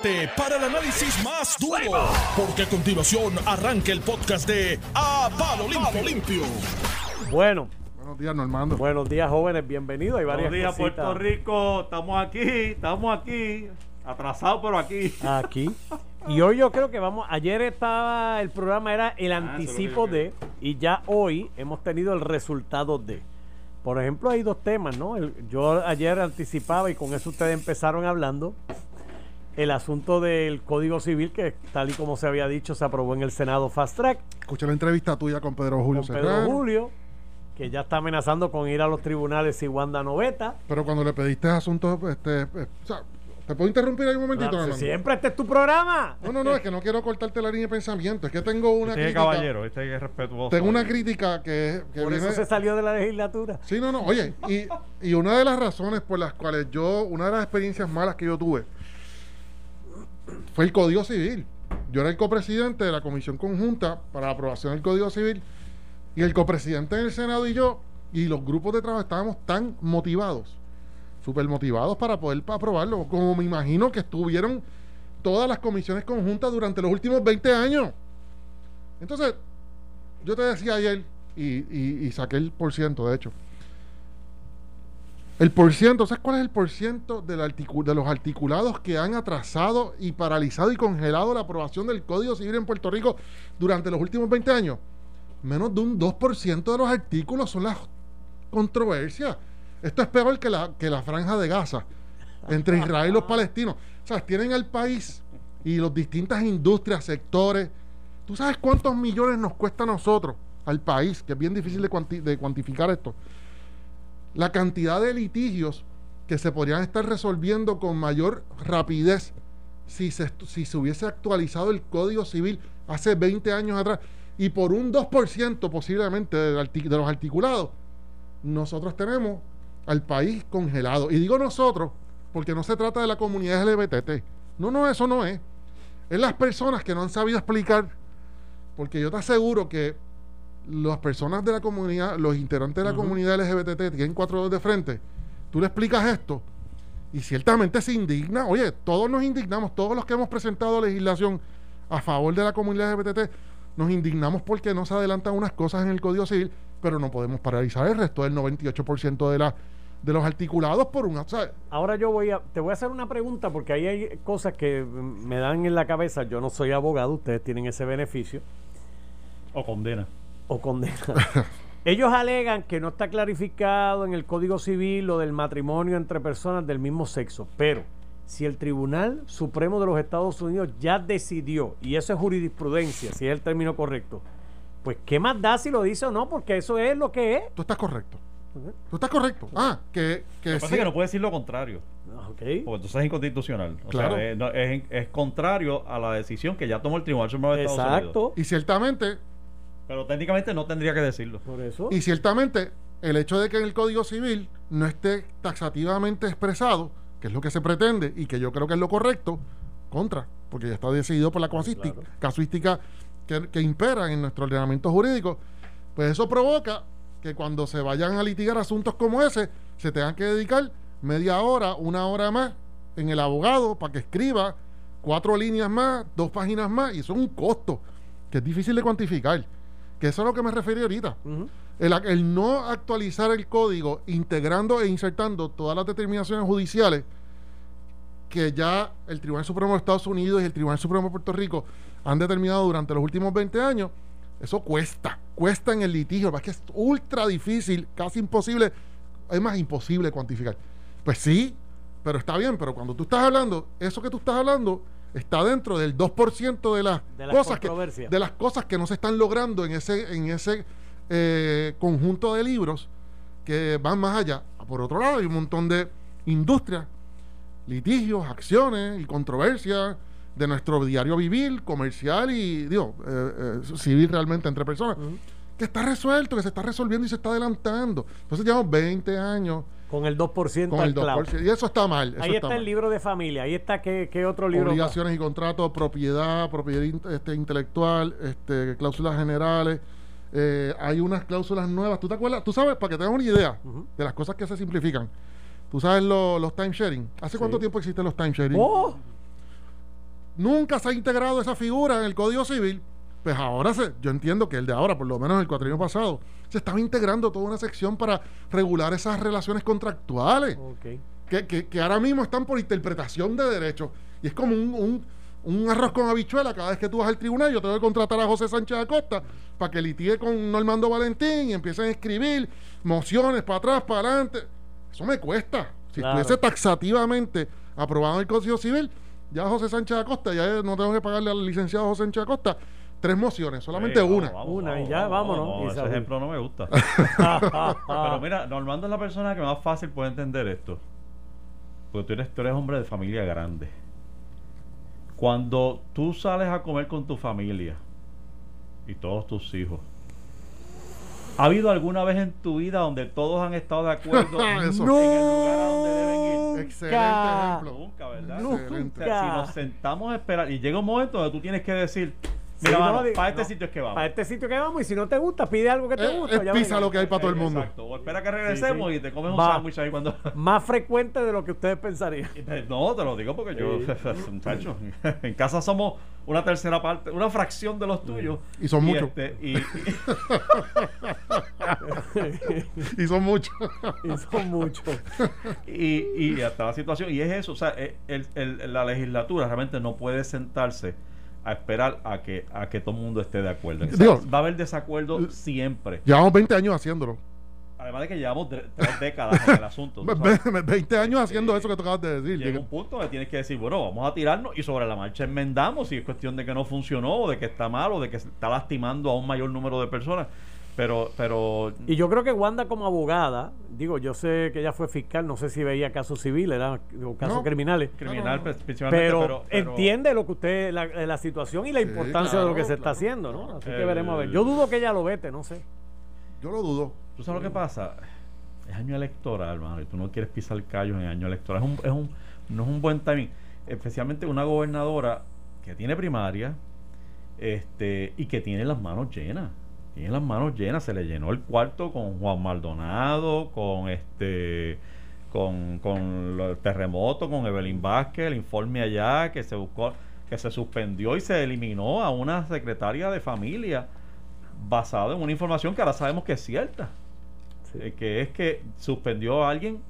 prepárate para el análisis más duro, porque a continuación arranca el podcast de A Palo Limpio. Limpio. Bueno, Buenos días, Normando. buenos días jóvenes, bienvenidos. Hay varias Buenos días, cositas Puerto Rico. Estamos aquí, estamos aquí. Atrasados, pero aquí. aquí. Y hoy yo creo que vamos, ayer estaba, el programa era el Ah, anticipo de, y ya hoy hemos tenido el resultado de. Por ejemplo, hay dos temas, ¿no? El- yo ayer anticipaba y con eso ustedes empezaron hablando el asunto del Código Civil que tal y como se había dicho se aprobó en el Senado Fast Track Escuché la entrevista tuya con Pedro Julio con Pedro Serrano. Julio, que ya está amenazando con ir a los tribunales si Wanda no veta. Pero cuando le pediste asuntos, este, eh, o sea, ¿te puedo interrumpir ahí un momentito, Claro, siempre este es tu programa. No, no, no, es que no quiero cortarte la línea de pensamiento. Es que tengo una Este es crítica. caballero, este es respetuoso. Tengo una crítica que, que Por viene. eso se salió de la legislatura. Sí, no, no. Oye, y, y una de las razones por las cuales yo, una de las experiencias malas que yo tuve fue el Código Civil. Yo era el copresidente de la Comisión Conjunta para la aprobación del Código Civil y el copresidente del Senado y yo y los grupos de trabajo estábamos tan motivados, súper motivados para poder aprobarlo, como me imagino que estuvieron todas las comisiones conjuntas durante los últimos 20 años. Entonces, yo te decía ayer, y, saqué el por ciento, de hecho. El por ciento, ¿sabes cuál es el por ciento de los articulados que han atrasado y paralizado y congelado la aprobación del Código Civil en Puerto Rico durante los últimos 20 años? Menos de un 2% de los artículos son las controversias. Esto es peor que la, que la franja de Gaza entre Israel y los palestinos. O sea, tienen al país y las distintas industrias, sectores. ¿Tú sabes cuántos millones nos cuesta a nosotros, al país? Que es bien difícil de cuantificar esto. La cantidad de litigios que se podrían estar resolviendo con mayor rapidez si se, si se hubiese actualizado el Código Civil hace 20 años atrás y por un 2% posiblemente de los articulados, nosotros tenemos al país congelado. Y digo nosotros porque no se trata de la comunidad LGBT. No, no, eso no es. Es las personas que no han sabido explicar, porque yo te aseguro que las personas de la comunidad, los integrantes de la comunidad LGBT tienen cuatro dedos de frente. Tú le explicas esto y ciertamente se indigna. Oye, todos nos indignamos, todos los que hemos presentado legislación a favor de la comunidad LGBT, nos indignamos porque no se adelantan unas cosas en el Código Civil, pero no podemos paralizar el resto del 98% de, la, de los articulados por o sea, Ahora yo voy a, te voy a hacer una pregunta porque ahí hay cosas que me dan en la cabeza. Yo no soy abogado, ustedes tienen ese beneficio O condena. O condenan. Ellos alegan que no está clarificado en el Código Civil lo del matrimonio entre personas del mismo sexo, pero si el Tribunal Supremo de los Estados Unidos ya decidió, y eso es jurisprudencia, si es el término correcto, pues ¿qué más da si lo dice o no? Porque eso es lo que es. tú estás correcto. Tú estás correcto. Ah, que, que Lo que pasa es que no puede decir lo contrario, Ah, ok. porque entonces es inconstitucional. O Claro. sea, es, no- es- es contrario a la decisión que ya tomó el Tribunal Supremo de Estados Unidos. Exacto. Y ciertamente, Pero técnicamente no tendría que decirlo. Por eso. y ciertamente, el hecho de que en el Código Civil no esté taxativamente expresado, que es lo que se pretende y que yo creo que es lo correcto, contra, porque ya está decidido por la casuística, claro. casuística que, que impera en nuestro ordenamiento jurídico, pues eso provoca que cuando se vayan a litigar asuntos como ese, se tengan que dedicar media hora, una hora más en el abogado para que escriba cuatro líneas más, dos páginas más, y eso es un costo que es difícil de cuantificar. Que eso es a lo que me referí ahorita. El, el no actualizar el código, integrando e insertando todas las determinaciones judiciales que ya el Tribunal Supremo de Estados Unidos y el Tribunal Supremo de Puerto Rico han determinado durante los últimos 20 años, eso cuesta, cuesta en el litigio, es que es ultra difícil, casi imposible, es más imposible cuantificar. Pues sí, pero está bien, pero cuando tú estás hablando, eso que tú estás hablando está dentro del 2% de las, De las cosas que, de las cosas que no se están logrando en ese, en ese eh, conjunto de libros que van más allá. Por otro lado, hay un montón de industrias, litigios, acciones y controversias de nuestro diario vivir, comercial y digo, eh, eh, civil realmente entre personas, que está resuelto, que se está resolviendo y se está adelantando. Entonces llevamos 20 años Con el 2% con al el clavo. 2%. Y eso está mal. Eso Ahí está está el libro de familia. Ahí está qué, qué otro libro. más? Obligaciones y contratos, propiedad, propiedad este, intelectual, este, cláusulas generales. Eh, hay unas cláusulas nuevas. ¿Tú te acuerdas? Tú sabes, para que tengas una idea de las cosas que se simplifican. Tú sabes lo- los timesharing. ¿Hace Sí. cuánto tiempo existen los timesharing? ¡Oh! nunca se ha integrado esa figura en el Código Civil, pues ahora se, yo entiendo que el de ahora, por lo menos el cuatrienio pasado, se estaba integrando toda una sección para regular esas relaciones contractuales, Ok. que, que- que ahora mismo están por interpretación de derechos. Y es como un, un- un arroz con habichuela. Cada vez que tú vas al tribunal, yo tengo que contratar a José Sánchez Acosta para que litigue con Normando Valentín y empiecen a escribir mociones para atrás, para adelante. Eso me cuesta. Si Claro. estuviese taxativamente aprobado en el Código Civil, ya José Sánchez Acosta, ya no tengo que pagarle al licenciado José Sánchez Acosta tres mociones, solamente Sí, una. vamos, Una, vamos, y ya, vamos, vámonos, ese ejemplo no me gusta. Pero mira, Normando es la persona que más fácil puede entender esto. Porque tú eres, tú eres hombre de familia grande. Cuando tú sales a comer con tu familia y todos tus hijos, ¿ha habido alguna vez en tu vida donde todos han estado de acuerdo Eso. en el lugar a donde deben ir? Excelente Nunca. ejemplo. Nunca, ¿verdad? Excelente. O sea, si nos sentamos a esperar y llega un momento donde tú tienes que decir, mira, no, mano, di- para este no. sitio es que vamos. A este sitio que vamos y si no te gusta, pide algo que te Eh, gusta. es pizza lo que hay para todo el mundo. Exacto. O espera que regresemos Sí, sí. y te comes un sándwich ahí cuando... Más frecuente de lo que ustedes pensarían. No, te lo digo porque yo, muchacho, en casa somos una tercera parte, una fracción de los tuyos. Y son muchos. este, y, Y son muchos. Y son muchos. y, y hasta la situación, y es eso, o sea, eh, el- el- la legislatura realmente no puede sentarse a esperar a que a que todo el mundo esté de acuerdo. Digo, va a haber desacuerdo siempre. Llevamos 20 años haciéndolo. Además de que llevamos tre- tres décadas en el asunto. tú Ve- sabes. ve- 20 años haciendo Sí. eso que tú acabas de decir. Llega un punto donde tienes que decir, bueno, vamos a tirarnos y sobre la marcha enmendamos si es cuestión de que no funcionó o de que está mal o de que está lastimando a un mayor número de personas. Pero, pero Y yo creo que Wanda como abogada, digo, yo sé que ella fue fiscal, no sé si veía casos civiles eran o casos No. criminales, criminal no, pero, pero, pero- entiende lo que usted, la, la situación y la Sí, importancia de lo que claro, se está haciendo, ¿no? Así que veremos a ver. Yo dudo que ella lo vete, no sé. Yo lo dudo. ¿Tú sabes lo que pasa? Es año electoral, hermano, y tú no quieres pisar callos en año electoral. Es un, es un, no es un buen timing. Especialmente una gobernadora que tiene primaria este, y que tiene las manos llenas. Tiene las manos llenas. Se le llenó el cuarto con Juan Maldonado, con este con, con el terremoto, con Evelyn Vázquez, el informe allá que se buscó, que se suspendió y se eliminó a una secretaria de familia basado en una información que ahora sabemos que es cierta. Eh, que es que suspendió a alguien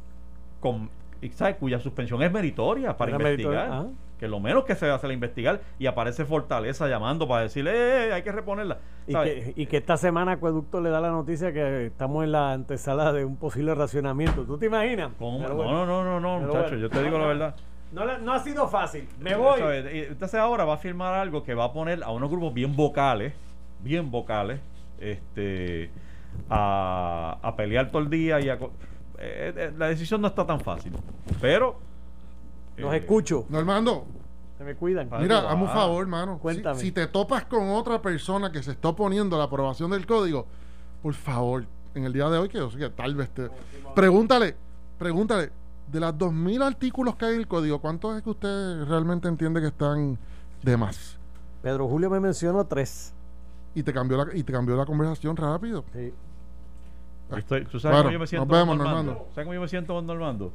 con, y ¿sabes? cuya suspensión es meritoria para investigar. meritoria, ah. Que lo menos que se hace la investigar y aparece Fortaleza llamando para decirle, "Eh, eh, hay que reponerla. Y que, y que esta semana Acueducto le da la noticia que estamos en la antesala de un posible racionamiento. ¿Tú te imaginas? Bueno. no, no, no, no, Pero muchacho, bueno. yo te digo la verdad. No, ha sido fácil. Me voy. Entonces ahora va a firmar algo que va a poner a unos grupos bien vocales, bien vocales, este, a, a pelear todo el día y a eh, eh, la decisión no está tan fácil, pero Los eh, escucho. Normando, Se me cuidan. Ah, mira, hazme un vas. favor, hermano. Si, Cuéntame. si te topas con otra persona que se está oponiendo a la aprobación del código, por favor, en el día de hoy, que yo sé que tal vez te. Pregúntale, pregúntale, de las 2.000 artículos que hay en el código, ¿cuántos es que usted realmente entiende que están de más? Pedro Julio me mencionó tres. Y te cambió la, y te cambió la conversación rápido. Sí. Estoy- ¿Tú sabes Claro, cómo yo me siento nos vemos, con Normando? Normando. ¿Sabes cómo yo me siento con Normando?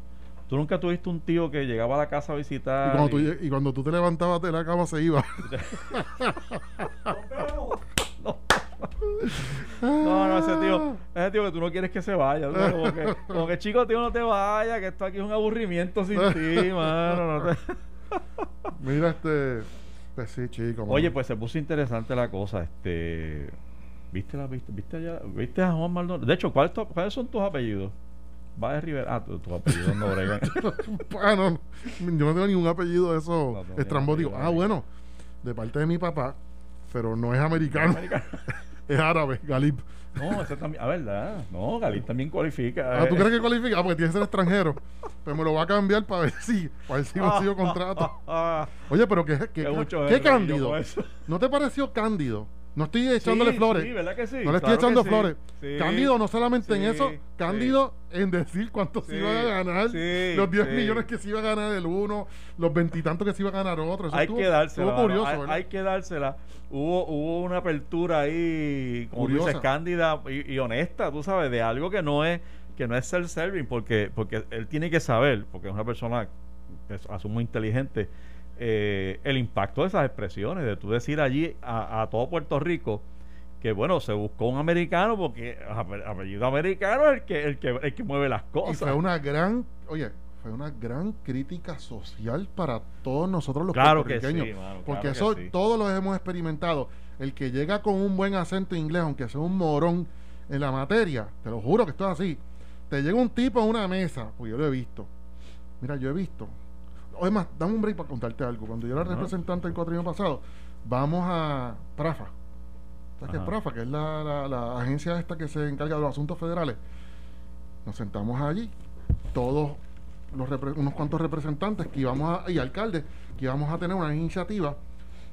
Tú nunca tuviste un tío que llegaba a la casa a visitar. Y cuando, tú, y- y cuando tú te levantabas de la cama se iba. No, no, ese tío, ese tío que tú no quieres que se vaya. tú sabes, Como que, como que chico, tío, no te vayas, que esto aquí es un aburrimiento sin ti, mano. no te- Mira, este. Pues sí, chico. mano. Oye, pues se puso interesante la cosa. Este, ¿viste la viste, viste allá, viste a Juan Maldonado? De hecho, ¿cuáles, tu- ¿cuáles son tus apellidos? Va de Rivera. Ah, tu, tu apellido no Obregón. Ah, no, no. Yo no tengo ningún apellido de eso No, no, estrambótico. ningún Ah, bueno, de parte de mi papá, pero no es americano, es árabe, Galip. No, ese también. Ah, ¿verdad? No, Galí también cualifica. Ah, ¿tú eh. crees que cualifica? Ah, porque tiene que ser extranjero. Pues me lo va a cambiar para ver si, para ver si consigo contrato. Oye, pero qué, qué, qué qué es, cándido. ¿No te pareció cándido? No estoy echándole Sí, flores. Sí, ¿verdad que sí? No le estoy Claro echando flores. Cándido no solamente en eso. Cándido en decir cuánto se iba a ganar, sí, los 10 sí. millones que se iba a ganar el uno, los veintitantos que se iba a ganar otro. Eso hay estuvo- que dársela. estuvo mano. curioso, hay, que dársela. Hubo, hubo una apertura ahí, como tú dices, Curiosa. cándida y, y honesta, tú sabes, de algo que no es que no es self-serving, porque, porque él tiene que saber, porque es una persona asumo inteligente, eh, el impacto de esas expresiones, de tú decir allí a, todo Puerto Rico que bueno, se buscó un americano porque apellido americano es el que, el que, el que mueve las cosas. Y fue una gran, oye, fue una gran crítica social para todos nosotros los claro puertorriqueños. Que sí, porque eso todos lo hemos experimentado. El que llega con un buen acento inglés, aunque sea un morón en la materia, te lo juro que esto es así. Te llega un tipo a una mesa, pues yo lo he visto. Mira, yo he visto. Oye, más, dame un break para contarte algo. Cuando yo era representante el cuatro pasado, vamos a Prafa. ¿Sabes qué es Prafa? Que es la, la, agencia esta que se encarga de los asuntos federales. Nos sentamos allí, todos los unos cuantos representantes que íbamos a, y alcaldes que íbamos a tener una iniciativa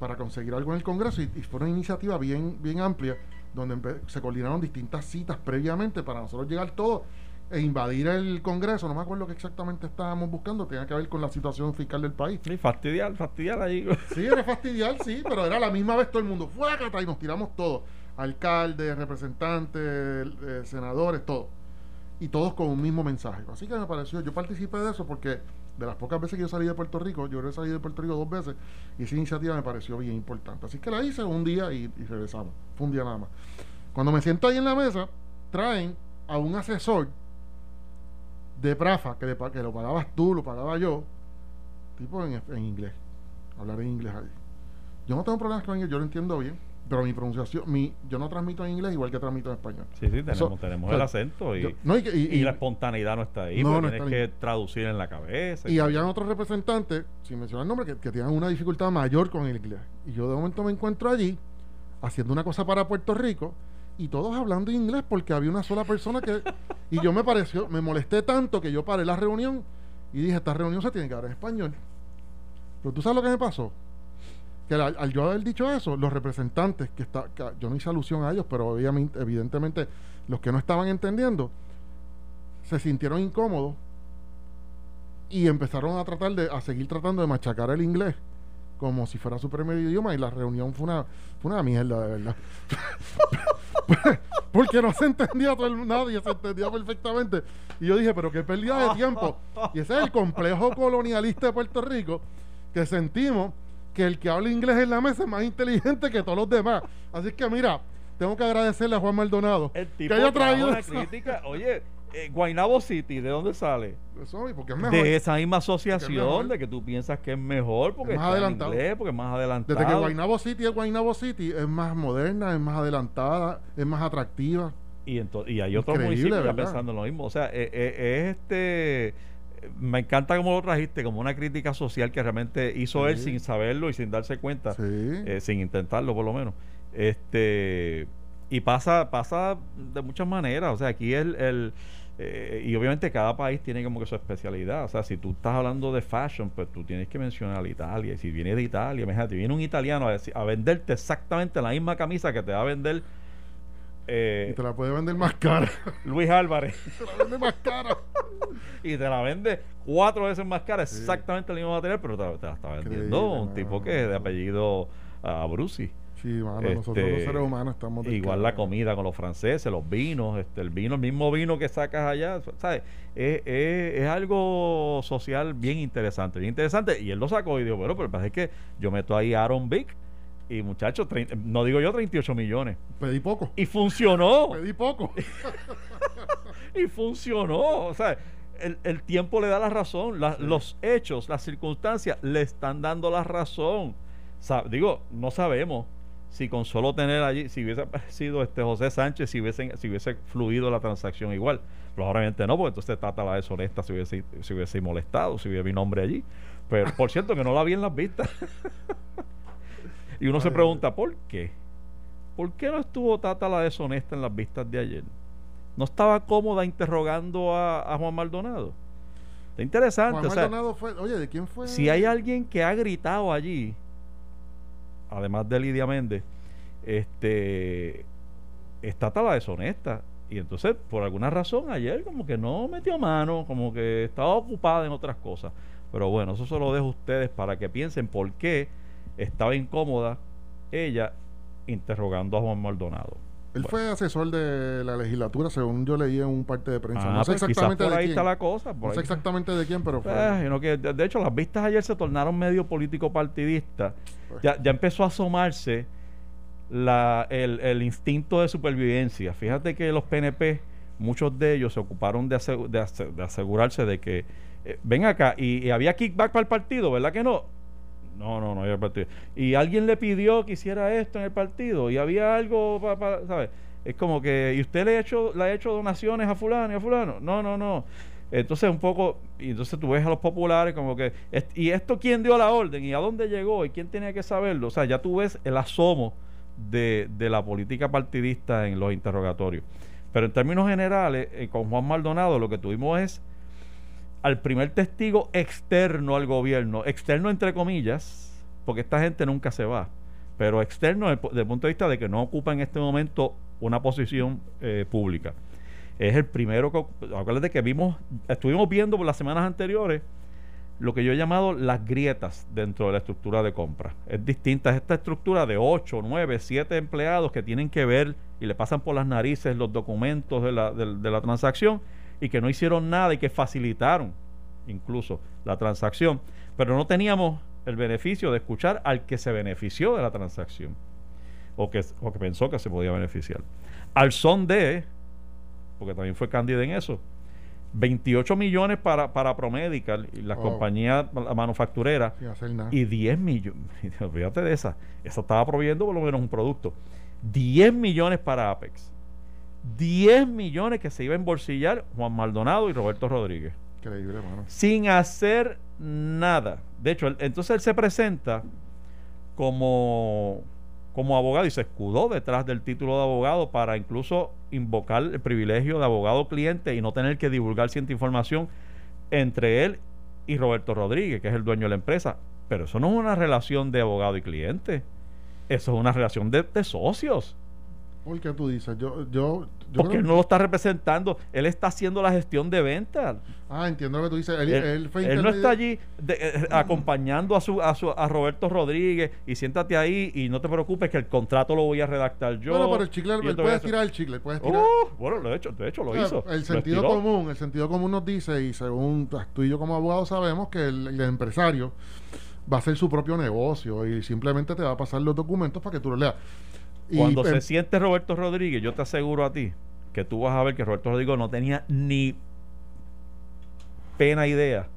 para conseguir algo en el Congreso y, fue una iniciativa bien, bien amplia donde se coordinaron distintas citas previamente para nosotros llegar todos e invadir el Congreso, no me acuerdo qué exactamente estábamos buscando, tenía que ver con la situación fiscal del país. Sí, fastidiar, fastidiar ahí. Sí, era fastidiar, sí, pero era la misma vez todo el mundo, fue y nos tiramos todos, alcaldes, representantes, eh, senadores, todos. Y todos con un mismo mensaje. Así que me pareció, yo participé de eso porque de las pocas veces que yo salí de Puerto Rico, yo he salido de Puerto Rico dos veces, y esa iniciativa me pareció bien importante. Así que la hice un día y, y regresamos. Fue un día nada más. Cuando me siento ahí en la mesa, traen a un asesor de Prafa, que, que lo pagabas tú, lo pagaba yo, tipo en, inglés, hablar en inglés ahí. Yo no tengo problemas con inglés, yo lo entiendo bien, pero mi pronunciación, mi, yo no transmito en inglés igual que transmito en español. Sí, sí, tenemos, tenemos el acento y, y, la espontaneidad no está ahí, no, tienes que traducir en la cabeza. Y, habían otros representantes, sin mencionar el nombre, que, que tenían una dificultad mayor con el inglés. Y yo de momento me encuentro allí haciendo una cosa para Puerto Rico y todos hablando inglés porque había una sola persona que y yo me pareció me molesté tanto que yo paré la reunión y dije esta reunión se tiene que dar en español pero tú sabes lo que me pasó que al, yo haber dicho eso los representantes que está yo no hice alusión a ellos pero evidentemente los que no estaban entendiendo se sintieron incómodos y empezaron a tratar de a seguir tratando de machacar el inglés como si fuera su primer idioma y la reunión fue una, fue una mierda, de verdad. Porque no se entendía todo el, nadie, se entendía perfectamente. Y yo dije, pero qué pérdida de tiempo. Y ese es el complejo colonialista de Puerto Rico, que sentimos que el que habla inglés en la mesa es más inteligente que todos los demás. Así que mira, tengo que agradecerle a Juan Maldonado que haya traído una crítica. Oye, eh, Guaynabo City, ¿de dónde sale? De esa misma asociación de que tú piensas que es mejor porque es más adelantado. porque es más adelantado. Desde que Guaynabo City es Guaynabo City, es más moderna, es más adelantada, es más atractiva. Y, y hay otros municipios ya pensando lo mismo. O sea, eh, eh, es este me encanta cómo lo trajiste, como una crítica social que realmente hizo él sin saberlo y sin darse cuenta, sin intentarlo por lo menos. Este y pasa, pasa de muchas maneras. O sea, aquí el, el eh, y obviamente cada país tiene como que su especialidad. O sea, si tú estás hablando de fashion, pues tú tienes que mencionar a Italia. Y si viene de Italia, imagínate, viene un italiano a, a venderte exactamente la misma camisa que te va a vender. Eh, y te la puede vender más cara. Luis Álvarez. te la vende más cara. y te la vende cuatro veces más cara, exactamente el mismo material, pero te, la está vendiendo un tipo que es de apellido uh, Brusi. Sí, nosotros los este, seres humanos estamos... Igual la comida con los franceses, los vinos, este, el vino, el mismo vino que sacas allá, ¿sabes? Es, es, algo social bien interesante, bien interesante. Y él lo sacó y dijo, bueno, pero es que yo meto ahí a Aaron Vick y muchachos, no digo yo 38 millones. Pedí poco. Y funcionó. Pedí poco. y funcionó. O sea, el, el, tiempo le da la razón. Los hechos, las circunstancias le están dando la razón. digo, no sabemos si con solo tener allí, si hubiese aparecido este José Sánchez, si hubiese, si hubiese fluido la transacción igual. Probablemente no, porque entonces Tata la deshonesta si hubiese, si hubiese molestado, si hubiera mi nombre allí. Pero por cierto que no la vi en las vistas. y uno se pregunta, ¿por qué? ¿Por qué no estuvo Tata la deshonesta en las vistas de ayer? ¿No estaba cómoda interrogando a, Juan Maldonado? Está interesante. Juan Maldonado fue, oye, ¿de quién fue? Si hay alguien que ha gritado allí, además de Lidia Méndez, este, está la deshonesta. Y entonces, por alguna razón, ayer como que no metió mano, como que estaba ocupada en otras cosas. Pero bueno, eso se lo dejo a ustedes para que piensen por qué estaba incómoda ella interrogando a Juan Maldonado. Él fue asesor de la legislatura, según yo leí en un parte de prensa. no Ah, sé pues exactamente por de ahí quién. está la cosa. por No sé ahí. exactamente de quién, pero fue. Eh, que, de hecho, las vistas ayer se tornaron medio político partidista. Pues. Ya, ya empezó a asomarse la, el, el instinto de supervivencia. Fíjate que los PNP, muchos de ellos se ocuparon de, ase- de ase- de asegurarse de que, eh, ven acá, y, y había kickback para el partido, ¿verdad que no? No, no, no había partido. Y alguien le pidió que hiciera esto en el partido, y había algo para, ¿sabes? Es como que, ¿y usted le ha hecho, le ha hecho donaciones a fulano y a fulano? No, no, no. Entonces un poco, y entonces tú ves a los populares como que, ¿y esto quién dio la orden? ¿Y a dónde llegó? ¿Y quién tenía que saberlo? O sea, ya tú ves el asomo de, de la política partidista en los interrogatorios. Pero en términos generales, eh, con Juan Maldonado lo que tuvimos es al primer testigo externo al gobierno, externo entre comillas, porque esta gente nunca se va, pero externo desde el punto de vista de que no ocupa en este momento una posición eh, pública. Es el primero que, acuérdate que vimos, estuvimos viendo por las semanas anteriores lo que yo he llamado las grietas dentro de la estructura de compra. Es distinta, es esta estructura de 8, 9, 7 empleados que tienen que ver y le pasan por las narices los documentos de la, de la transacción y que no hicieron nada y que facilitaron incluso la transacción, pero no teníamos el beneficio de escuchar al que se benefició de la transacción o que, o que pensó que se podía beneficiar. Al son de, porque también fue cándida en eso, 28 millones para, para Promedical y la Sin hacer nada. y 10 millones, fíjate de esa, esa estaba proveyendo por lo menos un producto. 10 millones para Apex. 10 millones que se iba a embolsillar Juan Maldonado y Roberto Rodríguez. Increíble, mano. Sin hacer nada. De hecho, él- entonces él se presenta como, como abogado y se escudó detrás del título de abogado para incluso invocar el privilegio de abogado cliente y no tener que divulgar cierta información entre él y Roberto Rodríguez, que es el dueño de la empresa. Pero eso no es una relación de abogado y cliente. Eso es una relación de, de socios. ¿Por qué tú dices? Yo, yo, yo Porque creo- él no lo está representando. Él está haciendo la gestión de venta. Ah, entiendo lo que tú dices. Él, Él, él fue él no está allí de- eh, acompañando a, su, a, su, a Roberto Rodríguez y siéntate ahí y no te preocupes que el contrato lo voy a redactar yo. Bueno, pero el chicle, él puede tirar el chicle, puede tirar. Uh, bueno, de hecho, de hecho lo hizo. El Lo sentido común, el sentido común nos dice, y según tú y yo como abogados sabemos que el, el empresario va a hacer su propio negocio y simplemente te va a pasar los documentos para que tú los leas. Y, Cuando se em, siente Roberto Rodríguez, yo te aseguro a ti que tú vas a ver que Roberto Rodríguez no tenía ni pena idea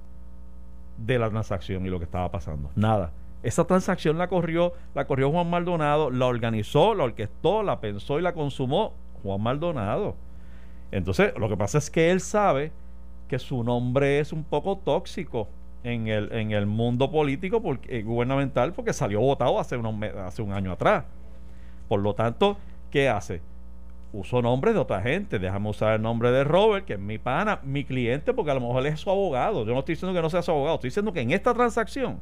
de la transacción y lo que estaba pasando. Nada. Esa transacción la corrió, la corrió Juan Maldonado, la organizó, la orquestó, la pensó y la consumó Juan Maldonado. Entonces, lo que pasa es que él sabe que su nombre es un poco tóxico en el, en el mundo político porque, eh, gubernamental porque salió votado hace, unos hace un año atrás. Por lo tanto, ¿qué hace? Uso nombres de otra gente. Déjame usar el nombre de Robert, que es mi pana, mi cliente, porque a lo mejor él es su abogado. Yo no estoy diciendo que no sea su abogado. Estoy diciendo que en esta transacción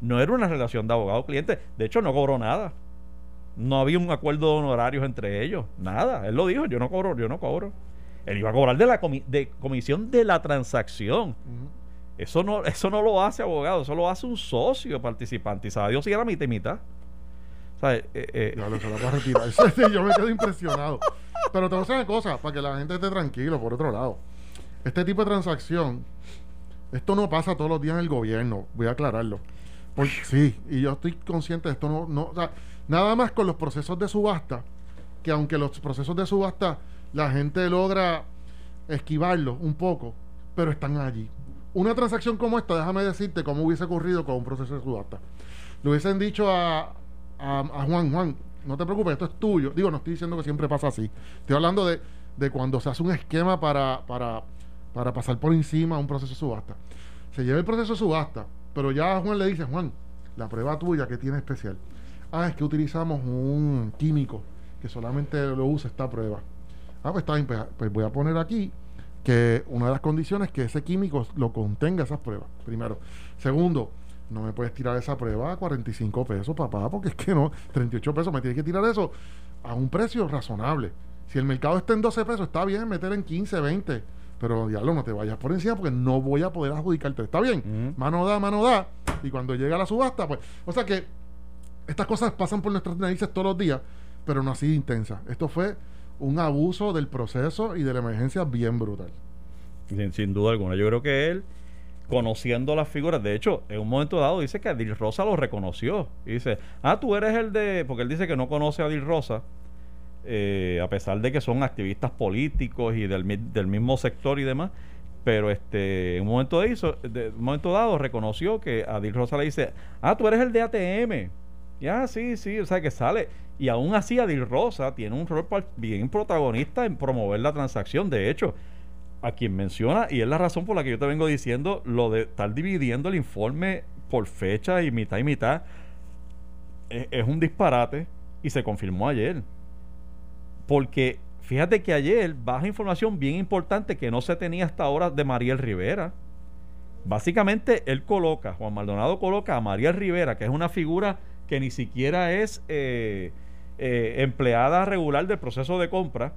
no era una relación de abogado-cliente. De hecho, no cobró nada. No había un acuerdo de honorarios entre ellos. Nada. Él lo dijo. Yo no cobro, yo no cobro. Él iba a cobrar de la comi- de comisión de la transacción. Eso no, eso no lo hace abogado, eso lo hace un socio participante. Y sabe Dios si era mitad y mitad. ¿Sabes? Eh, eh, Ya lo se la va a retirar. Yo me quedo impresionado. Pero te voy a decir una cosa, para que la gente esté tranquilo, por otro lado. Este tipo de transacción, esto no pasa todos los días en el gobierno, voy a aclararlo. Porque, sí, y yo estoy consciente de esto. No, no, o sea, nada más con los procesos de subasta, que aunque los procesos de subasta la gente logra esquivarlos un poco, pero están allí. Una transacción como esta, déjame decirte cómo hubiese ocurrido con un proceso de subasta. Le hubiesen dicho a, a, Juan, Juan, no te preocupes, esto es tuyo. Digo, no estoy diciendo que siempre pasa así. Estoy hablando de, de cuando se hace un esquema para, para, para pasar por encima un proceso de subasta. Se lleva el proceso de subasta, pero ya a Juan le dice, Juan, la prueba tuya que tiene especial. Ah, es que utilizamos un químico que solamente lo usa esta prueba. Ah, pues está bien, pues, pues voy a poner aquí que una de las condiciones es que ese químico lo contenga esas pruebas, primero. Segundo, no me puedes tirar esa prueba a 45 pesos, papá, porque es que no, 38 pesos, me tienes que tirar eso a un precio razonable. Si el mercado está en 12 pesos, está bien meter en 15, 20, pero diablo, no te vayas por encima porque no voy a poder adjudicarte. Está bien, mano da, mano da, y cuando llega la subasta, pues, o sea que estas cosas pasan por nuestras narices todos los días, pero no así intensa. Esto fue un abuso del proceso y de la emergencia bien brutal. Sin, duda alguna. Yo creo que él, conociendo las figuras, de hecho, en un momento dado dice que Adil Rosa lo reconoció. Y dice, ah, tú eres el de. Porque él dice que no conoce a Adil Rosa. Eh, a pesar de que son activistas políticos y del, del mismo sector y demás, pero este en un momento de de, momento dado reconoció que Adil Rosa le dice, ah, tú eres el de ATM. Ya, sí, sí, o sea que sale. Y aún así Adil Rosa tiene un rol bien protagonista en promover la transacción. De hecho, a quien menciona, y es la razón por la que yo te vengo diciendo, lo de estar dividiendo el informe por fecha y mitad y mitad, es, es un disparate y se confirmó ayer. Porque Fíjate que ayer baja información bien importante que no se tenía hasta ahora de Mariel Rivera. Básicamente él coloca, Juan Maldonado coloca a Mariel Rivera, que es una figura que ni siquiera es eh, eh, empleada regular del proceso de compra,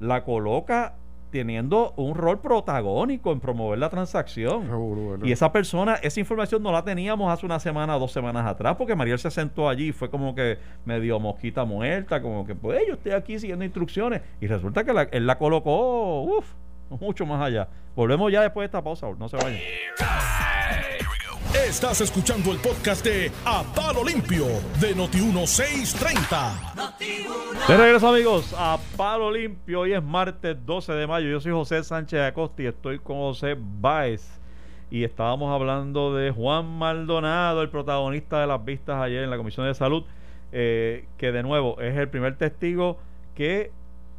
la coloca teniendo un rol protagónico en promover la transacción. y esa persona, esa información no la teníamos hace una semana o dos semanas atrás, porque Mariel se sentó allí y fue como que medio mosquita muerta, como que pues yo estoy aquí siguiendo instrucciones. Y resulta que él la colocó, uff, mucho más allá. Volvemos ya después de esta pausa, no se vayan. Estás escuchando el podcast de A Palo Limpio de Noti1630. De regreso, amigos, a Palo Limpio. Hoy es martes 12 de mayo. Yo soy José Sánchez Acosta y estoy con José Báez. Y estábamos hablando de Juan Maldonado, el protagonista de las vistas ayer en la Comisión de Salud, eh, que de nuevo es el primer testigo que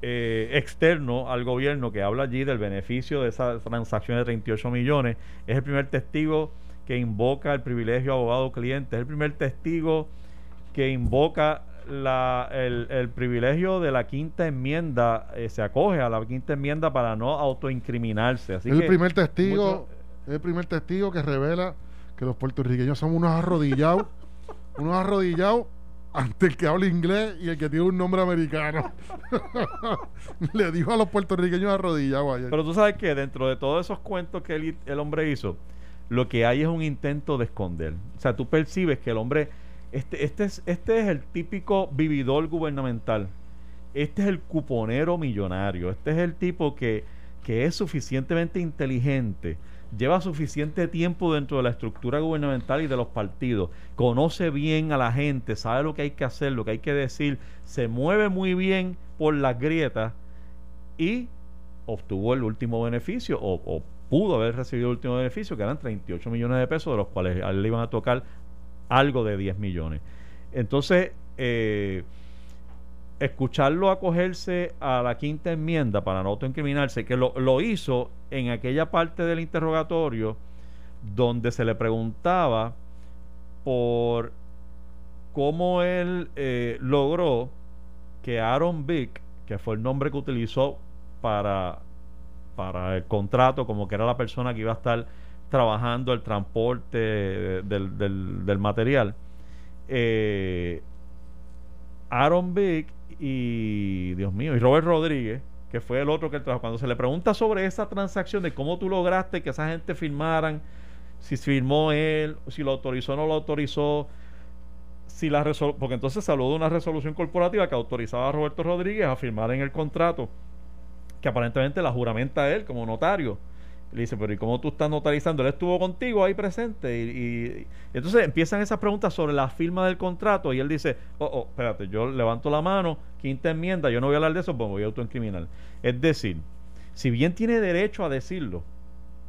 eh, externo al gobierno que habla allí del beneficio de esa transacción de 38 millones. Es el primer testigo que invoca el privilegio abogado-cliente, es el primer testigo que invoca la, el, privilegio de la quinta enmienda, eh, se acoge a la quinta enmienda para no autoincriminarse. Así es el primer testigo, es el primer testigo que revela que los puertorriqueños son unos arrodillados, unos arrodillados ante el que habla inglés y el que tiene un nombre americano. Le dijo a los puertorriqueños arrodillados ayer. Pero tú sabes que dentro de todos esos cuentos que el hombre hizo, lo que hay es un intento de esconder. O sea, tú percibes que el hombre, este, este, es, este es el típico vividor gubernamental, este es el cuponero millonario, este es el tipo que, que es suficientemente inteligente, lleva suficiente tiempo dentro de la estructura gubernamental y de los partidos, conoce bien a la gente, sabe lo que hay que hacer, lo que hay que decir, se mueve muy bien por las grietas y obtuvo el último beneficio o, o pudo haber recibido el último beneficio, que eran 38 millones de pesos, de los cuales le iban a tocar algo de 10 millones. Entonces, eh, escucharlo acogerse a la quinta enmienda para no autoincriminarse, que lo, hizo en aquella parte del interrogatorio donde se le preguntaba por cómo él eh, logró que Aaron Vick, que fue el nombre que utilizó para para el contrato, como que era la persona que iba a estar trabajando el transporte del, del, material. Eh, Aaron Vick y, Dios mío, y Robert Rodríguez, que fue el otro que trabajó. Cuando se le pregunta sobre esa transacción, de cómo tú lograste que esa gente firmaran, si firmó él, si lo autorizó o no lo autorizó, si la porque entonces de una resolución corporativa que autorizaba a Roberto Rodríguez a firmar en el contrato que aparentemente la juramenta él como notario. Le dice, pero ¿y cómo tú estás notarizando? Él estuvo contigo ahí presente. Y, entonces empiezan esas preguntas sobre la firma del contrato. Y él dice, oh, oh, espérate, yo levanto la mano, quinta enmienda, yo no voy a hablar de eso, pues voy a autoincriminar. Es decir, si bien tiene derecho a decirlo,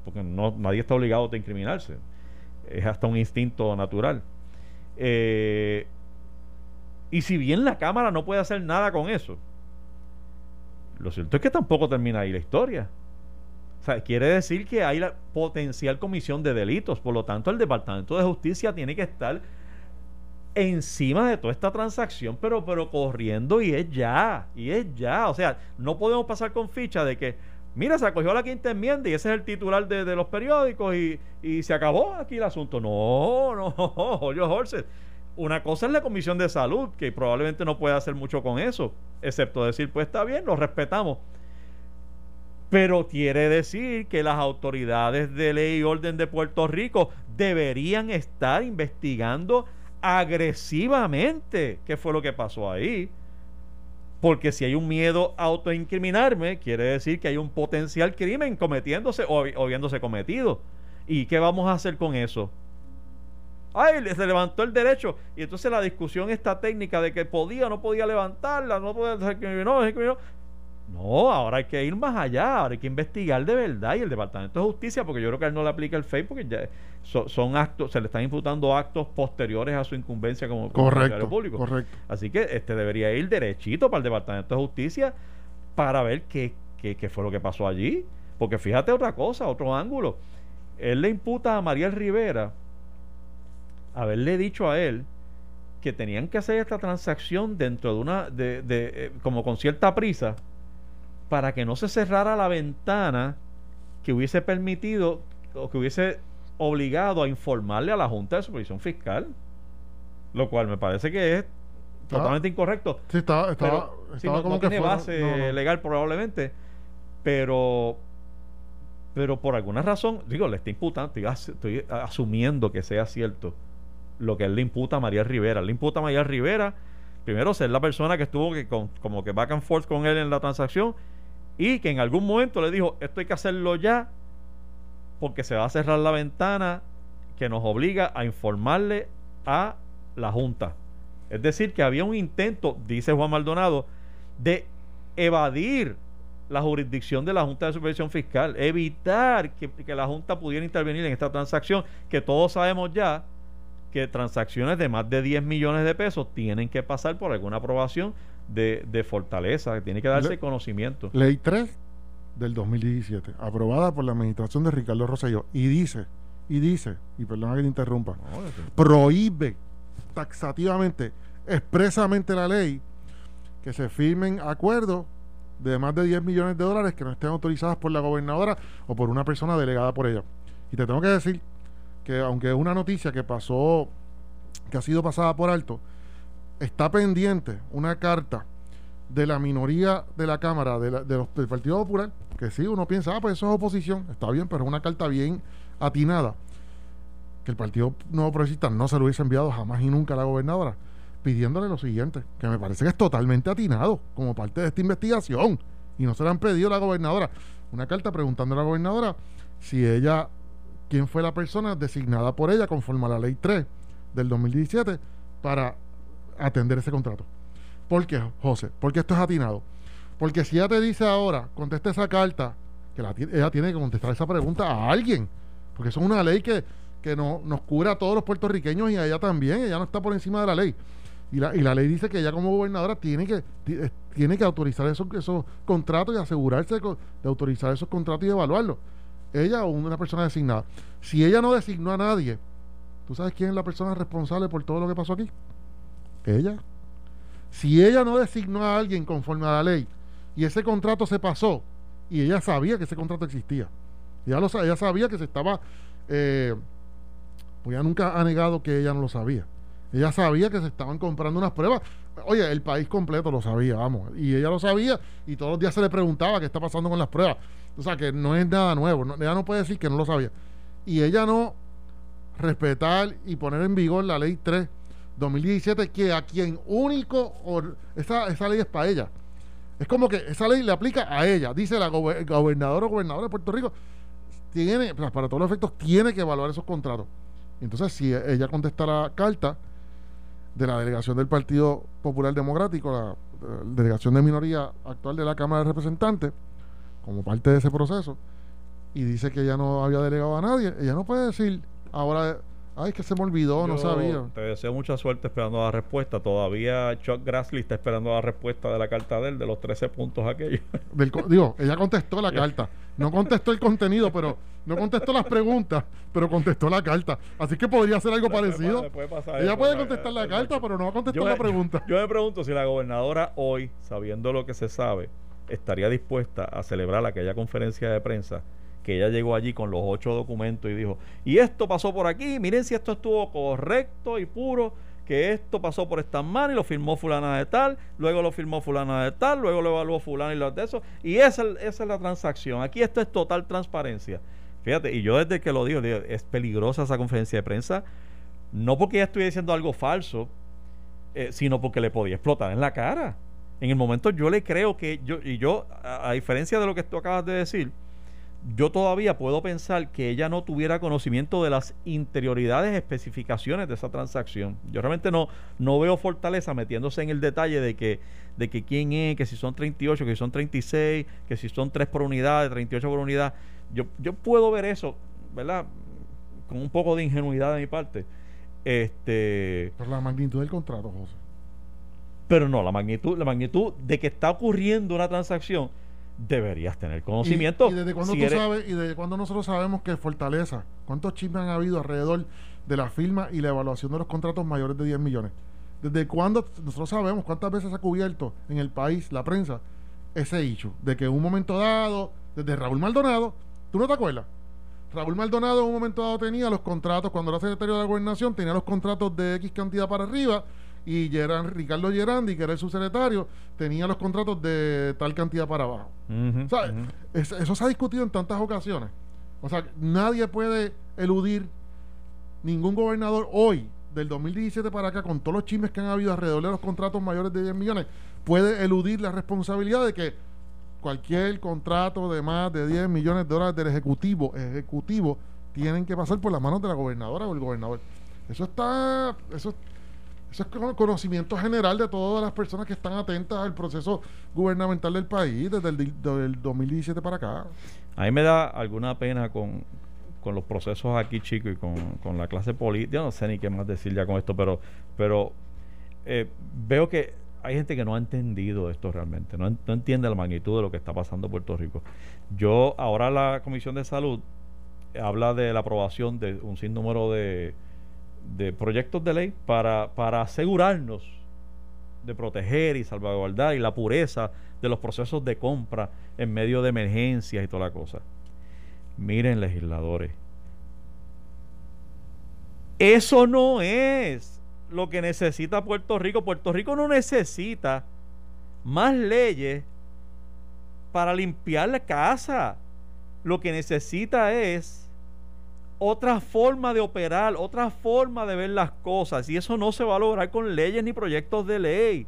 porque no, nadie está obligado a autoincriminarse, es hasta un instinto natural. Eh, y si bien la Cámara no puede hacer nada con eso, lo cierto es que tampoco termina ahí la historia. O sea, quiere decir que hay la potencial comisión de delitos. Por lo tanto, el Departamento de Justicia tiene que estar encima de toda esta transacción, pero, pero corriendo y es ya, y es ya. O sea, no podemos pasar con ficha de que, mira, se acogió la quinta enmienda y ese es el titular de, los periódicos y, y, se acabó aquí el asunto. No, no, Julio Horses. Una cosa es la Comisión de Salud, que probablemente no puede hacer mucho con eso, excepto decir, pues está bien, lo respetamos. Pero quiere decir que las autoridades de ley y orden de Puerto Rico deberían estar investigando agresivamente qué fue lo que pasó ahí. Porque si hay un miedo a autoincriminarme, quiere decir que hay un potencial crimen cometiéndose o, o viéndose cometido. ¿Y qué vamos a hacer con eso? Ay, se levantó el derecho. Y entonces la discusión esta técnica de que podía o no podía levantarla, no podía no, no, no, ahora hay que ir más allá, ahora hay que investigar de verdad y el Departamento de Justicia, porque yo creo que él no le aplica el FEI porque ya son, actos, se le están imputando actos posteriores a su incumbencia como, funcionario público. Correcto. Así que este debería ir derechito para el Departamento de Justicia para ver qué, qué, qué fue lo que pasó allí. Porque fíjate otra cosa, otro ángulo. Él le imputa a María Rivera haberle dicho a él que tenían que hacer esta transacción dentro de una, de, de eh, como con cierta prisa para que no se cerrara la ventana que hubiese permitido o que hubiese obligado a informarle a la Junta de Supervisión Fiscal. Lo cual me parece que es totalmente incorrecto. Sí, estaba, estaba, no, tiene base legal probablemente, pero pero por alguna razón, digo, le está imputando, estoy, asumiendo que sea cierto lo que él le imputa a María Rivera. Le imputa a María Rivera, primero, ser la persona que estuvo que como que back and forth con él en la transacción y que en algún momento le dijo, esto hay que hacerlo ya porque se va a cerrar la ventana que nos obliga a informarle a la Junta. Es decir, que había un intento, dice Juan Maldonado, de evadir la jurisdicción de la Junta de Supervisión Fiscal, evitar que, que, la Junta pudiera intervenir en esta transacción, que todos sabemos ya que transacciones de más de 10 millones de pesos tienen que pasar por alguna aprobación de, fortaleza, que tiene que darse conocimiento. Ley 3 del 2017, aprobada por la administración de Ricardo Rosselló, y dice, y dice, y perdona que te interrumpa, prohíbe taxativamente, expresamente la ley, que se firmen acuerdos de más de 10 millones de dólares que no estén autorizadas por la gobernadora o por una persona delegada por ella. Y te tengo que decir que aunque es una noticia que pasó, que ha sido pasada por alto, está pendiente una carta de la minoría de la Cámara de los, del Partido Popular, que sí, uno piensa, ah, pues eso es oposición, está bien, pero es una carta bien atinada, que el Partido Nuevo Progresista no se lo hubiese enviado jamás y nunca a la gobernadora, pidiéndole lo siguiente, que me parece que es totalmente atinado como parte de esta investigación, y no se le han pedido a la gobernadora, una carta preguntando a la gobernadora si ella, quién fue la persona designada por ella conforme a la ley 3 del 2017 para atender ese contrato. ¿Por qué, José? Porque esto es atinado. Porque si ella te dice ahora, conteste esa carta, que ella tiene que contestar esa pregunta a alguien. Porque eso es una ley que, que no, nos cubre a todos los puertorriqueños y a ella también. Ella no está por encima de la ley. Y la, y la ley dice que ella como gobernadora tiene que, eh, tiene que autorizar esos, esos contratos y asegurarse de autorizar esos contratos y evaluarlos. Ella o una persona designada. Si ella no designó a nadie, ¿tú sabes quién es la persona responsable por todo lo que pasó aquí? Ella. Si ella no designó a alguien conforme a la ley y ese contrato se pasó y ella sabía que ese contrato existía, ella, lo, ella sabía que se estaba, eh, pues ella nunca ha negado que ella no lo sabía. Ella sabía que se estaban comprando unas pruebas. Oye, el país completo lo sabía, vamos. Y ella lo sabía y todos los días se le preguntaba qué está pasando con las pruebas. O sea, que no es nada nuevo. ella no puede decir que no lo sabía. Y ella no respetar y poner en vigor la ley 3 2017 que a quien único, esa, esa ley es para ella. Es como que esa ley le aplica a ella. Dice la gobernadora o gobernadora de Puerto Rico, tiene, para todos los efectos, tiene que evaluar esos contratos. Entonces, si ella contesta la carta de la delegación del Partido Popular Democrático, la, delegación de minoría actual de la Cámara de Representantes, como parte de ese proceso, y dice que ella no había delegado a nadie, ella no puede decir ahora Ay, que se me olvidó, no sabía. Te deseo mucha suerte esperando la respuesta. Todavía Chuck Grassley está esperando la respuesta de la carta de él, de los 13 puntos aquellos. digo, ella contestó la carta. No contestó el contenido, pero no contestó las preguntas, pero contestó la carta. Así que podría ser algo parecido. ella puede contestar la carta, pero no va a contestar la pregunta. Yo, me pregunto si la gobernadora hoy, sabiendo lo que se sabe, estaría dispuesta a celebrar aquella conferencia de prensa que ella llegó allí con los ocho documentos y dijo, y esto pasó por aquí, miren si esto estuvo correcto y puro, que esto pasó por esta mano y lo firmó fulana de tal, luego lo firmó fulana de tal, luego lo evaluó fulana y lo de eso, y esa, esa es la transacción. Aquí esto es total transparencia. Fíjate, y yo desde que lo digo, es peligrosa esa conferencia de prensa, no porque ella estuviera diciendo algo falso, eh, sino porque le podía explotar en la cara. En el momento yo le creo que yo, y yo, a, diferencia de lo que tú acabas de decir, yo todavía puedo pensar que ella no tuviera conocimiento de las interioridades, especificaciones de esa transacción. Yo realmente no, no veo fortaleza metiéndose en el detalle de que, de que quién es, que si son 38, que si son 36, que si son 3 por unidad, 38 por unidad. Yo, yo puedo ver eso, ¿verdad? Con un poco de ingenuidad de mi parte. Este, Por la magnitud del contrato, José. Pero no, la magnitud, la magnitud de que está ocurriendo una transacción, deberías tener conocimiento. ¿Y, desde cuándo tú sabes, y desde cuándo nosotros sabemos que Fortaleza, cuántos chismes han habido alrededor de la firma y la evaluación de los contratos mayores de 10 millones? ¿Desde cuándo nosotros sabemos cuántas veces ha cubierto en el país la prensa ese hecho? De que en un momento dado, desde Raúl Maldonado, ¿tú no te acuerdas? Raúl Maldonado en un momento dado tenía los contratos, cuando era secretario de la gobernación, tenía los contratos de X cantidad para arriba y Ricardo Gerandi, que era el subsecretario, tenía los contratos de tal cantidad para abajo. eso se ha discutido en tantas ocasiones. O sea, nadie puede eludir, ningún gobernador hoy, del 2017 para acá, con todos los chismes que han habido alrededor de los contratos mayores de 10 millones, puede eludir la responsabilidad de que cualquier contrato de más de 10 millones de dólares del ejecutivo, ejecutivo, tienen que pasar por las manos de la gobernadora o el gobernador. Eso está, eso, eso es conocimiento general de todas las personas que están atentas al proceso gubernamental del país desde el 2017 para acá. A mí me da alguna pena con, los procesos aquí, chicos, y con, la clase política. no sé ni qué más decir ya con esto, pero, pero eh, veo que hay gente que no ha entendido esto realmente, no, entiende la magnitud de lo que está pasando en Puerto Rico. Yo, ahora la Comisión de Salud habla de la aprobación de un sinnúmero de, de proyectos de ley para, para asegurarnos de proteger y salvaguardar y la pureza de los procesos de compra en medio de emergencias y toda la cosa. Miren, legisladores, eso no es lo que necesita Puerto Rico. Puerto Rico no necesita más leyes para limpiar la casa. Lo que necesita es otra forma de operar, otra forma de ver las cosas. Y eso no se va a lograr con leyes ni proyectos de ley.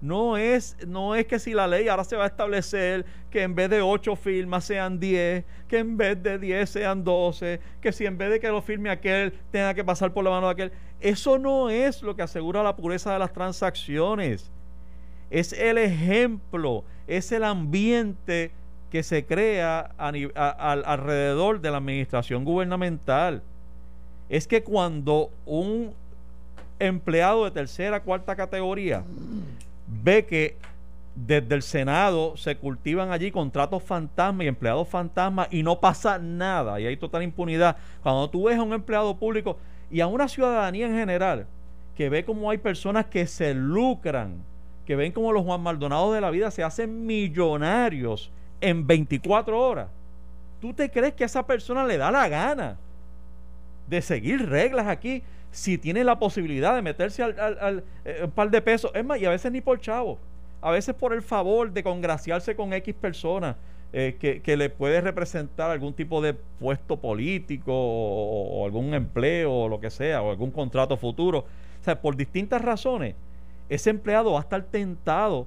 No es, no es que si la ley ahora se va a establecer que en vez de 8 firmas sean 10, que en vez de 10 sean 12, que si en vez de que lo firme aquel tenga que pasar por la mano de aquel. Eso no es lo que asegura la pureza de las transacciones. Es el ejemplo, es el ambiente que se crea alrededor de la administración gubernamental. Es que cuando un empleado de tercera, cuarta categoría ve que desde el Senado se cultivan allí contratos fantasma y empleados fantasma y no pasa nada y hay total impunidad. Cuando tú ves a un empleado público y a una ciudadanía en general que ve como hay personas que se lucran, que ven como los Juan Maldonados de la vida se hacen millonarios en 24 horas, ¿tú te crees que a esa persona le da la gana de seguir reglas aquí? si tiene la posibilidad de meterse al, eh, par de pesos, es más, y a veces ni por chavo, a veces por el favor de congraciarse con X personas eh, que, le puede representar algún tipo de puesto político o, algún empleo o lo que sea, o algún contrato futuro. O sea, por distintas razones, ese empleado va a estar tentado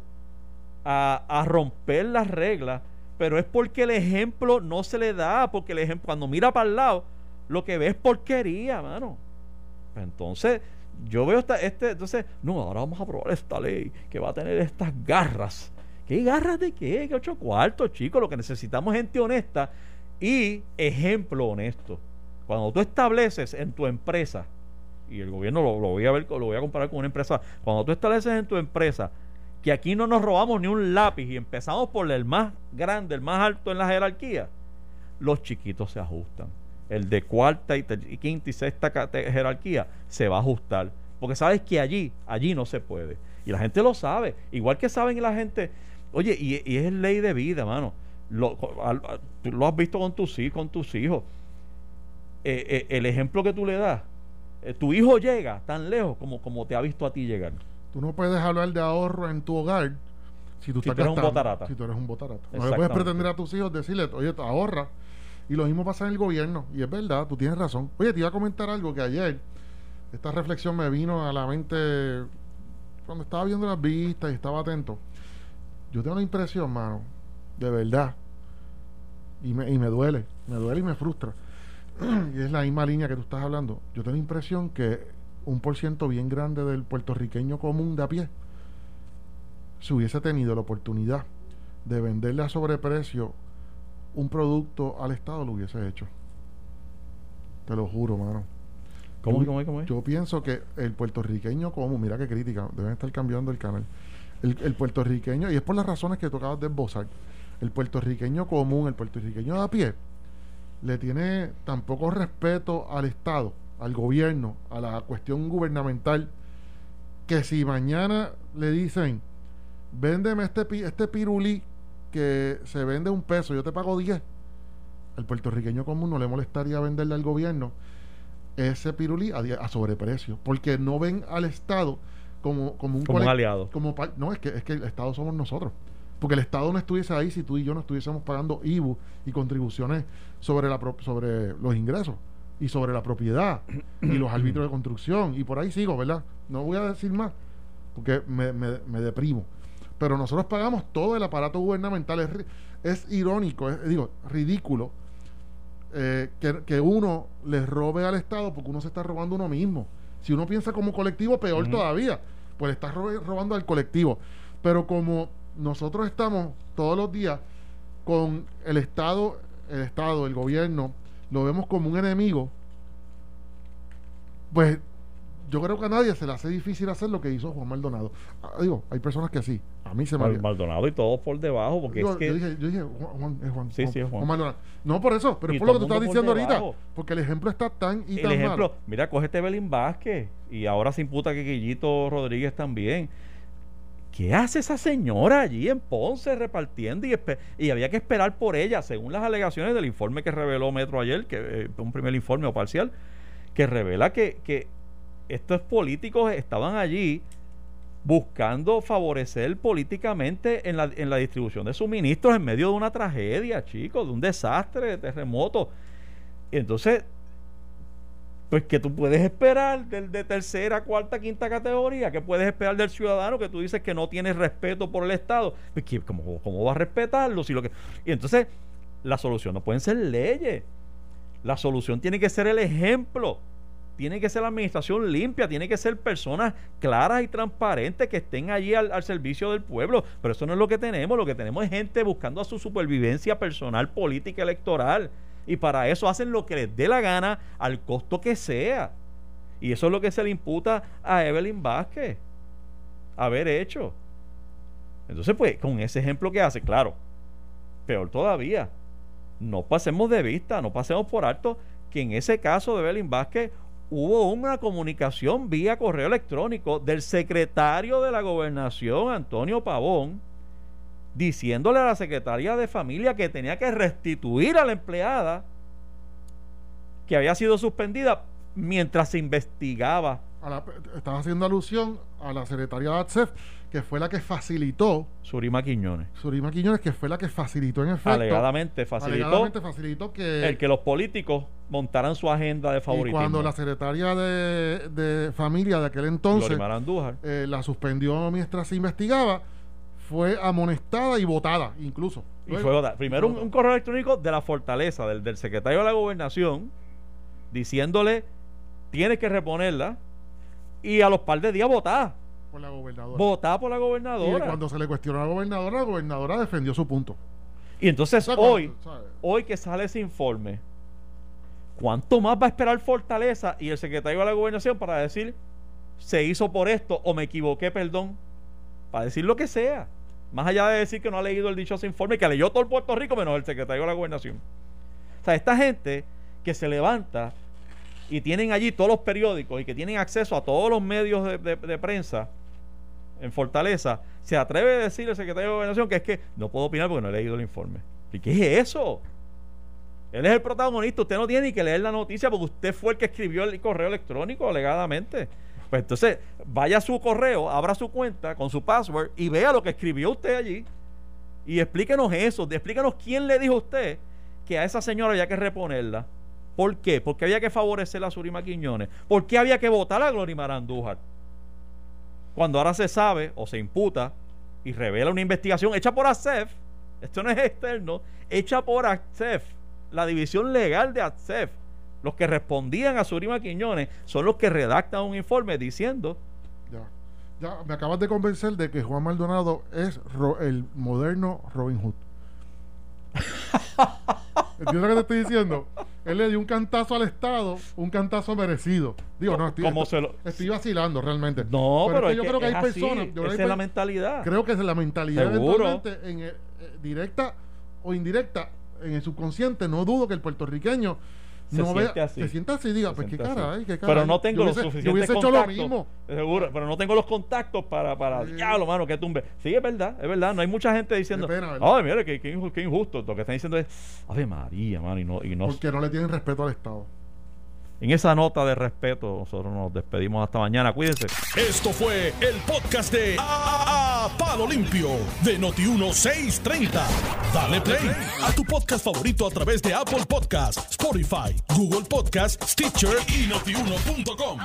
a, a romper las reglas, pero es porque el ejemplo no se le da, porque el ejemplo, cuando mira para el lado, lo que ve es porquería, mano. Pues entonces, yo veo esta, este, entonces, no, ahora vamos a aprobar esta ley que va a tener estas garras. ¿Qué garras de qué? ¿Qué ocho cuartos, chicos? Lo que necesitamos es gente honesta y ejemplo honesto. Cuando tú estableces en tu empresa, y el gobierno lo, lo, voy a ver, lo voy a comparar con una empresa, cuando tú estableces en tu empresa que aquí no nos robamos ni un lápiz y empezamos por el más grande, el más alto en la jerarquía, los chiquitos se ajustan el de cuarta y, quinta y sexta jerarquía, se va a ajustar. Porque sabes que allí, allí no se puede. Y la gente lo sabe. Igual que saben la gente, oye, y, es ley de vida, mano. Lo, tú lo has visto con tus, con tus hijos. Eh, eh, el ejemplo que tú le das, eh, tu hijo llega tan lejos como, como te ha visto a ti llegar. Tú no puedes hablar de ahorro en tu hogar si tú, eres un botarata. Si tú eres un botarata. No le puedes pretender a tus hijos decirle, oye, ahorra y lo mismo pasa en el gobierno. Y es verdad, tú tienes razón. Oye, te iba a comentar algo que ayer, esta reflexión me vino a la mente cuando estaba viendo las vistas y estaba atento. yo tengo la impresión, mano, de verdad, y me, y me duele, me duele y me frustra, y es la misma línea que tú estás hablando, yo tengo la impresión que un por ciento bien grande del puertorriqueño común de a pie, si hubiese tenido la oportunidad de venderle a sobreprecio un producto al Estado, lo hubiese hecho. Te lo juro, mano. ¿Cómo, yo, cómo, cómo es? Yo pienso que el puertorriqueño común, mira qué crítica, deben estar cambiando el canal. El, el puertorriqueño, y es por las razones que tú acabas de esbozar, el puertorriqueño común, el puertorriqueño de a pie, le tiene tan poco respeto al Estado, al gobierno, a la cuestión gubernamental, que si mañana le dicen, véndeme este, este pirulí que se vende un peso, yo te pago 10, al puertorriqueño común no le molestaría venderle al gobierno ese pirulí a, a sobreprecio, porque no ven al Estado como, como un Como un aliado. como no, es que, es que el Estado somos nosotros. Porque el Estado no estuviese ahí si tú y yo no estuviésemos pagando IBU y contribuciones sobre, la sobre los ingresos y sobre la propiedad y los árbitros de construcción. Y por ahí sigo, ¿verdad? No voy a decir más porque me, me- me deprimo. Pero nosotros pagamos todo el aparato gubernamental. Es, es irónico, es, digo, ridículo eh, que, que uno le robe al Estado porque uno se está robando uno mismo. Si uno piensa como colectivo, peor todavía. Pues le estás robando al colectivo. Pero como nosotros estamos todos los días con el Estado, el Estado, el gobierno, lo vemos como un enemigo, pues yo creo que a nadie se le hace difícil hacer lo que hizo Juan Maldonado. Ah, digo, hay personas que sí. A mí se me Maldonado y todos por debajo, porque Digo, es que yo, dije, yo dije, Juan, Juan, es Juan, Sí, sí, es Juan. Maldonado. No por eso, pero es por lo que tú estás diciendo ahorita. Porque el ejemplo está tan y el tan ejemplo, malo. mira, coge este Belín Vázquez y ahora se imputa que Guillito Rodríguez también. ¿Qué hace esa señora allí en Ponce repartiendo y, y había que esperar por ella, según las alegaciones del informe que reveló Metro ayer, que eh, un primer informe o parcial, que revela que, que estos políticos estaban allí buscando favorecer políticamente en la, en la distribución de suministros en medio de una tragedia, chicos, de un desastre, de terremoto. Entonces, pues, ¿qué tú puedes esperar del de tercera, cuarta, quinta categoría? ¿Qué puedes esperar del ciudadano que tú dices que no tiene respeto por el Estado? Pues, ¿qué- ¿cómo, ¿Cómo va a respetarlo? Si lo que... Y entonces, la solución no pueden ser leyes. La solución tiene que ser el ejemplo. Tiene que ser la administración limpia, tiene que ser personas claras y transparentes que estén allí al, al servicio del pueblo. Pero eso no es lo que tenemos. Lo que tenemos es gente buscando a su supervivencia personal, política, electoral. Y para eso hacen lo que les dé la gana al costo que sea. Y eso es lo que se le imputa a Evelyn Vázquez. Haber hecho. Entonces, pues, con ese ejemplo que hace, claro, peor todavía, no pasemos de vista, no pasemos por alto que en ese caso de Evelyn Vázquez hubo una comunicación vía correo electrónico del secretario de la gobernación, Antonio Pavón, diciéndole a la secretaria de familia que tenía que restituir a la empleada que había sido suspendida mientras se investigaba. A la- estás haciendo alusión a la secretaria de ATSEF, que fue la que facilitó, Surima Quiñones. Surima Quiñones, que fue la que facilitó en efecto. Alegadamente facilitó alegadamente facilitó que, el que los políticos montaran su agenda de y favoritismo. cuando la secretaria de, de familia de aquel entonces eh, la suspendió mientras se investigaba, fue amonestada y votada, incluso. Y fue otra- primero un, un correo electrónico de la fortaleza, del, del secretario de la gobernación, diciéndole, tienes que reponerla, y a los par de días votar, por la gobernadora. votar por la y gobernadora. cuando se le cuestionó a la gobernadora, la gobernadora defendió su punto. Y entonces O sea, cuando- hoy, hoy que sale ese informe, ¿cuánto más va a esperar Fortaleza y el secretario de la gobernación para decir, se hizo por esto o me equivoqué, perdón? Para decir lo que sea. Más allá de decir que no ha leído el dichoso informe, que leyó todo el Puerto Rico menos el secretario de la gobernación. O sea, esta gente que se levanta y tienen allí todos los periódicos y que tienen acceso a todos los medios de, prensa en Fortaleza, se atreve a decir el secretario de Gobernación que es que no puedo opinar porque no he leído el informe. ¿Y qué es eso? Él es el protagonista, usted no tiene ni que leer la noticia porque usted fue el que escribió el correo electrónico alegadamente. Pues entonces, vaya a su correo, abra su cuenta con su password y vea lo que escribió usted allí. Y explíquenos eso, explíquenos quién le dijo a usted que a esa señora había que reponerla. ¿Por qué? Porque había que favorecer a Surima Quiñones. ¿Por qué había que votar a Glorimar Andújar? Cuando ahora se sabe o se imputa y revela una investigación hecha por ASEF, esto no es externo, hecha por ASEF, la división legal de ASEF, los que respondían a Surima Quiñones son los que redactan un informe diciendo ya, ya me acabas de convencer de que Juan Maldonado es el moderno Robin Hood. ¿Entiendes lo que te estoy diciendo? Él le dio un cantazo al Estado, un cantazo merecido. Digo, no, estoy, estoy, vacilando realmente. No, pero, yo creo que hay personas. esa es la mentalidad. Creo que es la mentalidad eventualmente, en, eh, directa o indirecta, en el subconsciente. No dudo que el puertorriqueño se no siente así. Se siente así, diga, pues qué cara, qué Pero no tengo los suficientes contactos. Seguro, pero no tengo los contactos para, para diablo, mano, que tumbe. Sí, es verdad, es verdad. No hay mucha gente diciendo, ay, mire, qué, qué, injusto. Lo que están diciendo es, ave María, mano, y no, y no. Porque no le tienen respeto al Estado. En esa nota de respeto, nosotros nos despedimos hasta mañana. Cuídense. Esto fue el podcast de a, Palo Limpio de Noti1630. Dale play a tu podcast favorito a través de Apple Podcasts, Spotify, Google Podcasts, Stitcher y notiuno.com.